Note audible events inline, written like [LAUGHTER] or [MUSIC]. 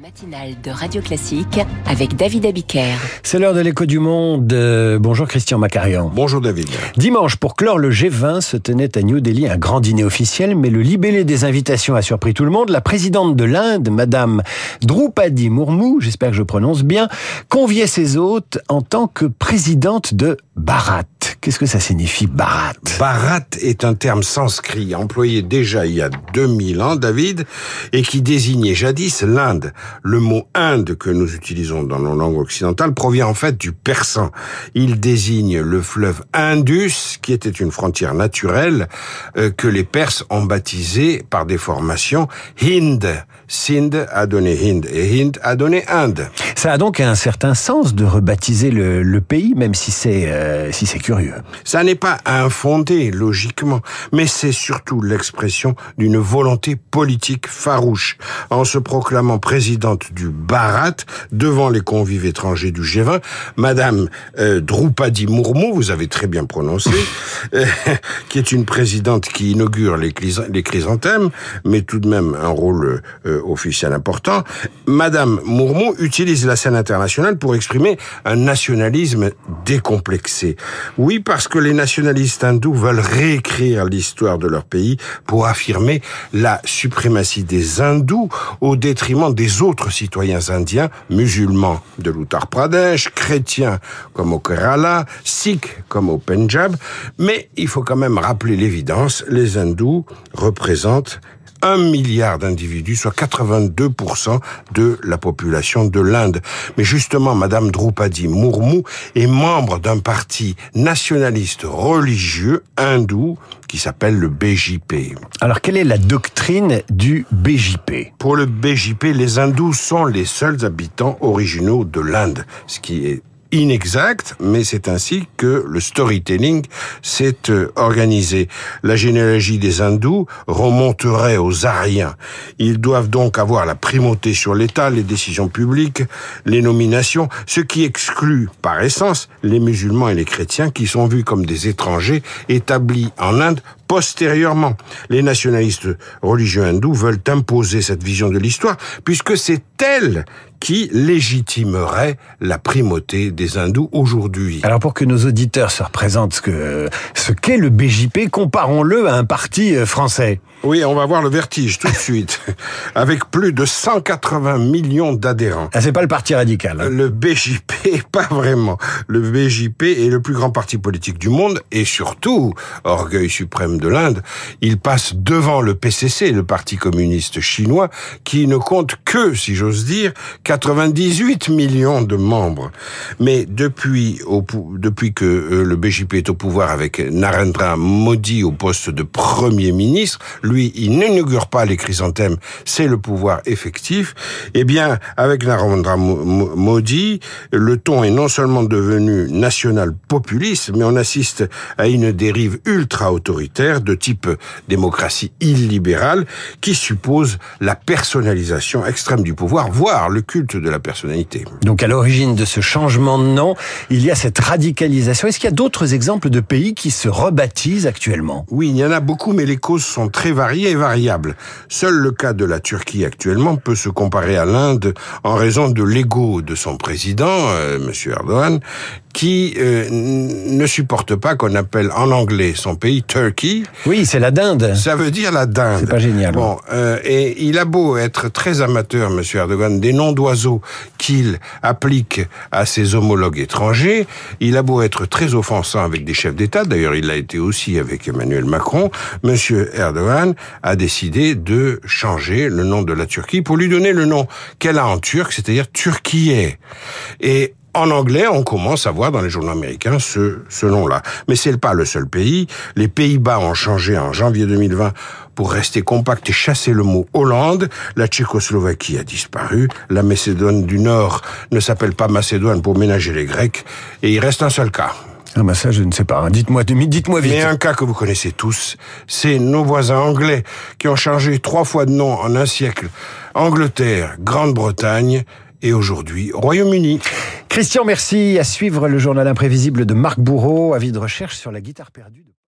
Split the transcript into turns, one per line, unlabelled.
matinale de Radio Classique avec David Abiker.
C'est l'heure de l'écho du monde. Euh, bonjour Christian Macarian.
Bonjour David.
Dimanche, pour clore le G20, se tenait à New Delhi un grand dîner officiel, mais le libellé des invitations a surpris tout le monde. La présidente de l'Inde, Madame Droupadi Murmu, j'espère que je prononce bien, conviait ses hôtes en tant que présidente de Bharat. Qu'est-ce que ça signifie Bharat
Bharat est un terme sanskrit employé déjà il y a 2000 ans, David, et qui désignait jadis l'Inde. Le mot Inde que nous utilisons dans nos langues occidentales provient en fait du persan. Il désigne le fleuve Indus, qui était une frontière naturelle euh, que les Perses ont baptisé par des formations Hind. Sind a donné Hind et Hind a donné Inde.
Ça a donc un certain sens de rebaptiser le, le pays, même si c'est euh, si c'est curieux.
Ça n'est pas infondé, logiquement, mais c'est surtout l'expression d'une volonté politique farouche. En se proclamant présidente du Bharat devant les convives étrangers du G20, Madame euh, Droupadi Murmu, vous avez très bien prononcé, [LAUGHS] euh, qui est une présidente qui inaugure les, les chrysanthèmes, mais tout de même un rôle officiel important. Madame Murmu utilise la scène internationale pour exprimer un nationalisme décomplexé. Oui, parce que les nationalistes hindous veulent réécrire l'histoire de leur pays pour affirmer la suprématie des hindous au détriment des autres citoyens indiens, musulmans de l'Uttar Pradesh, chrétiens comme au Kerala, sikhs comme au Punjab. Mais il faut quand même rappeler l'évidence, les hindous représentent un milliard d'individus, soit 82% de la population de l'Inde. Mais justement, Madame Droupadi Murmu est membre d'un parti nationaliste religieux hindou qui s'appelle le BJP.
Alors, quelle est la doctrine du BJP
Pour le BJP, les hindous sont les seuls habitants originaux de l'Inde, ce qui est inexact, mais c'est ainsi que le storytelling s'est euh, organisé. La généalogie des hindous remonterait aux Aryens. Ils doivent donc avoir la primauté sur l'État, les décisions publiques, les nominations, ce qui exclut par essence les musulmans et les chrétiens qui sont vus comme des étrangers établis en Inde postérieurement. Les nationalistes religieux hindous veulent imposer cette vision de l'histoire puisque c'est elle qui légitimerait la primauté des hindous aujourd'hui.
Alors pour que nos auditeurs se représentent ce que ce qu'est le BJP, comparons-le à un parti euh, français.
Oui, on va voir le vertige tout de suite. [LAUGHS] Avec plus de 180 millions d'adhérents.
Ah, c'est pas le parti radical. Hein.
Le BJP, [LAUGHS] pas vraiment. Le BJP est le plus grand parti politique du monde et surtout, orgueil suprême de l'Inde, il passe devant le PCC, le parti communiste chinois, qui ne compte que, si j'ose dire, 98 millions de membres. Mais depuis, depuis que euh, le BJP est au pouvoir avec Narendra Modi au poste de Premier ministre, lui, il n'inaugure pas les chrysanthèmes, c'est le pouvoir effectif. Eh bien, avec Narendra Modi, le ton est non seulement devenu national populiste, mais on assiste à une dérive ultra-autoritaire de type démocratie illibérale qui suppose la personnalisation extrême du pouvoir, voire le culte de la personnalité.
Donc à l'origine de ce changement de nom, il y a cette radicalisation. Est-ce qu'il y a d'autres exemples de pays qui se rebaptisent actuellement?
Oui, il y en a beaucoup, mais les causes sont très variées et variables. Seul le cas de la Turquie actuellement peut se comparer à l'Inde en raison de l'ego de son président, euh, M. Erdogan, qui euh, ne supporte pas qu'on appelle en anglais son pays Turkey.
Oui, c'est la dinde.
Ça veut dire la dinde.
C'est pas génial.
Bon, euh, et il a beau être très amateur, Monsieur Erdogan, des noms d'oiseaux qu'il applique à ses homologues étrangers. Il a beau être très offensant avec des chefs d'État. D'ailleurs, il l'a été aussi avec Emmanuel Macron. Monsieur Erdogan a décidé de changer le nom de la Turquie pour lui donner le nom qu'elle a en turc, c'est-à-dire Turquie. Et en anglais, on commence à voir dans les journaux américains ce, ce nom-là. Mais c'est pas le seul pays. Les Pays-Bas ont changé en janvier 2020 pour rester compact et chasser le mot Hollande. La Tchécoslovaquie a disparu. La Macédoine du Nord ne s'appelle pas Macédoine pour ménager les Grecs. Et il reste un seul cas.
Ah bah ça je ne sais pas. Hein. Dites-moi dites-moi vite.
Mais un cas que vous connaissez tous, c'est nos voisins anglais qui ont changé trois fois de nom en un siècle. Angleterre, Grande-Bretagne et aujourd'hui Royaume-Uni.
Christian, merci. À suivre le journal imprévisible de Marc Bourreau, avis de recherche sur la guitare perdue.